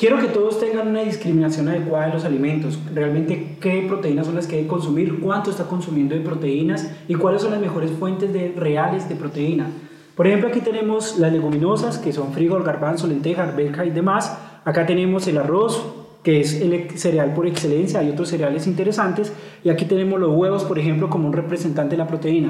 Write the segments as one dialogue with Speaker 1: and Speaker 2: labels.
Speaker 1: Quiero que todos tengan una discriminación adecuada de los alimentos, realmente qué proteínas son las que hay que consumir, cuánto está consumiendo de proteínas y cuáles son las mejores fuentes de, reales de proteína. Por ejemplo, aquí tenemos las leguminosas, que son frijol, garbanzo, lenteja, arveja y demás. Acá tenemos el arroz, que es el cereal por excelencia, hay otros cereales interesantes. Y aquí tenemos los huevos, por ejemplo, como un representante de la proteína.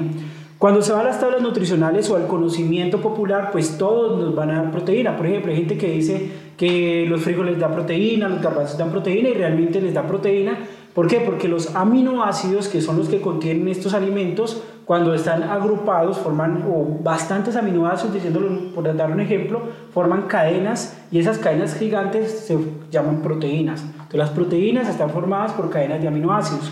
Speaker 1: Cuando se va a las tablas nutricionales o al conocimiento popular, pues todos nos van a dar proteína. Por ejemplo, hay gente que dice que los frijoles dan proteína, los garbanzos dan proteína y realmente les da proteína. ¿Por qué? Porque los aminoácidos, que son los que contienen estos alimentos, cuando están agrupados, forman o bastantes aminoácidos, diciéndolo por dar un ejemplo, forman cadenas y esas cadenas gigantes se llaman proteínas. Entonces, las proteínas están formadas por cadenas de aminoácidos.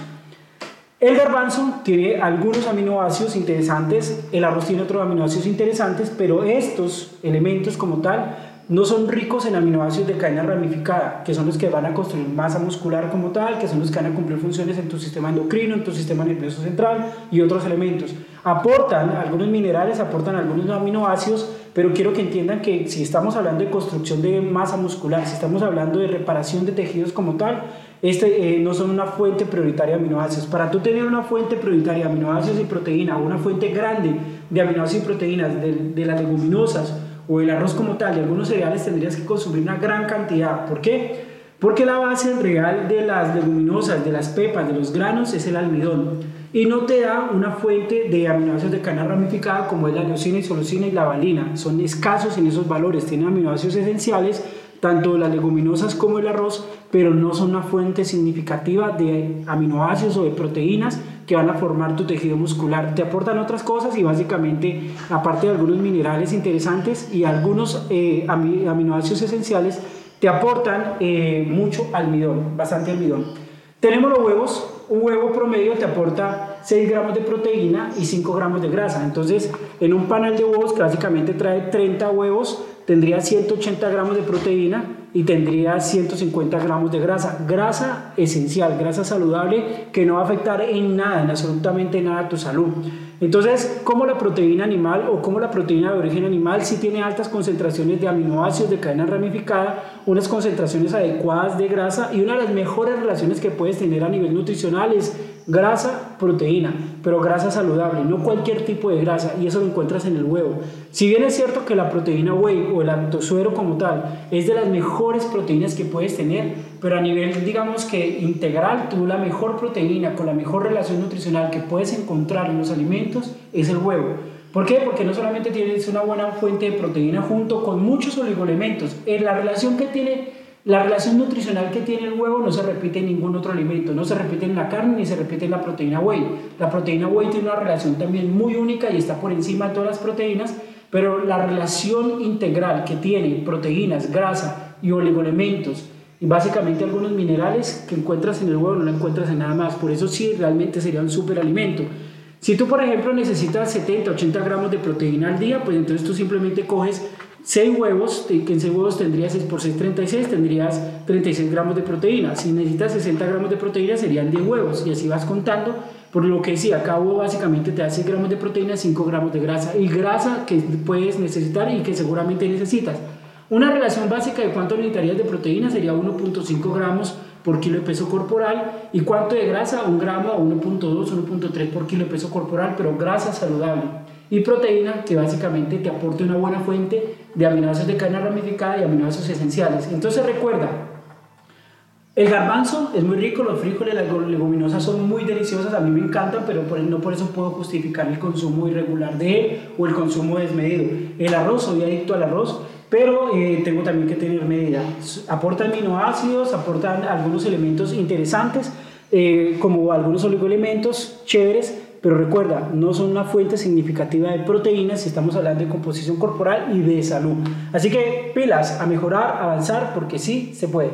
Speaker 1: El garbanzo tiene algunos aminoácidos interesantes, el arroz tiene otros aminoácidos interesantes, pero estos elementos como tal no son ricos en aminoácidos de cadena ramificada, que son los que van a construir masa muscular como tal, que son los que van a cumplir funciones en tu sistema endocrino, en tu sistema nervioso central y otros elementos. Aportan algunos minerales, aportan algunos aminoácidos, pero quiero que entiendan que si estamos hablando de construcción de masa muscular, si estamos hablando de reparación de tejidos como tal, este, eh, no son una fuente prioritaria de aminoácidos. Para tú tener una fuente prioritaria de aminoácidos y proteínas, una fuente grande de aminoácidos y proteínas de, de las leguminosas o el arroz como tal y algunos cereales, tendrías que consumir una gran cantidad. ¿Por qué? Porque la base real de las leguminosas, de las pepas, de los granos es el almidón y no te da una fuente de aminoácidos de cadena ramificada como es la leucina, isoleucina y la valina. Son escasos en esos valores, tienen aminoácidos esenciales tanto las leguminosas como el arroz, pero no son una fuente significativa de aminoácidos o de proteínas que van a formar tu tejido muscular. Te aportan otras cosas y básicamente, aparte de algunos minerales interesantes y algunos eh, aminoácidos esenciales, te aportan eh, mucho almidón, bastante almidón. Tenemos los huevos. Un huevo promedio te aporta 6 gramos de proteína y 5 gramos de grasa. Entonces, en un panel de huevos que básicamente trae 30 huevos, tendría 180 gramos de proteína y tendría 150 gramos de grasa. Grasa esencial, grasa saludable que no va a afectar en nada, en absolutamente nada a tu salud. Entonces, como la proteína animal o como la proteína de origen animal si tiene altas concentraciones de aminoácidos de cadena ramificada, unas concentraciones adecuadas de grasa y una de las mejores relaciones que puedes tener a nivel nutricional es grasa, proteína, pero grasa saludable, no cualquier tipo de grasa, y eso lo encuentras en el huevo. Si bien es cierto que la proteína whey o el lactosuero como tal es de las mejores proteínas que puedes tener, pero a nivel, digamos que integral, tú la mejor proteína con la mejor relación nutricional que puedes encontrar en los alimentos es el huevo. ¿Por qué? Porque no solamente tienes una buena fuente de proteína junto con muchos oligoelementos, en la relación que tiene la relación nutricional que tiene el huevo no se repite en ningún otro alimento, no se repite en la carne ni se repite en la proteína whey. La proteína whey tiene una relación también muy única y está por encima de todas las proteínas, pero la relación integral que tiene proteínas, grasa y oligoelementos y básicamente algunos minerales que encuentras en el huevo no la encuentras en nada más. Por eso sí, realmente sería un superalimento. Si tú, por ejemplo, necesitas 70, 80 gramos de proteína al día, pues entonces tú simplemente coges 6 huevos, que en 6 huevos tendrías 6 por 6, 36, tendrías 36 gramos de proteína. Si necesitas 60 gramos de proteína, serían 10 huevos. Y así vas contando. Por lo que decía, cada huevo básicamente te da 6 gramos de proteína, 5 gramos de grasa. Y grasa que puedes necesitar y que seguramente necesitas. Una relación básica de cuánto necesitarías de proteína sería 1.5 gramos por kilo de peso corporal. ¿Y cuánto de grasa? 1 gramo a 1.2, 1.3 por kilo de peso corporal, pero grasa saludable y proteína que básicamente te aporte una buena fuente de aminoácidos de cadena ramificada y aminoácidos esenciales. Entonces recuerda, el garbanzo es muy rico, los frijoles, las leguminosas son muy deliciosas, a mí me encantan, pero no por eso puedo justificar el consumo irregular de él o el consumo desmedido. El arroz, soy adicto al arroz, pero eh, tengo también que tener medida. Aportan aminoácidos, aportan algunos elementos interesantes, eh, como algunos oligoelementos chéveres, pero recuerda, no son una fuente significativa de proteínas si estamos hablando de composición corporal y de salud. Así que pilas a mejorar, avanzar, porque sí se puede.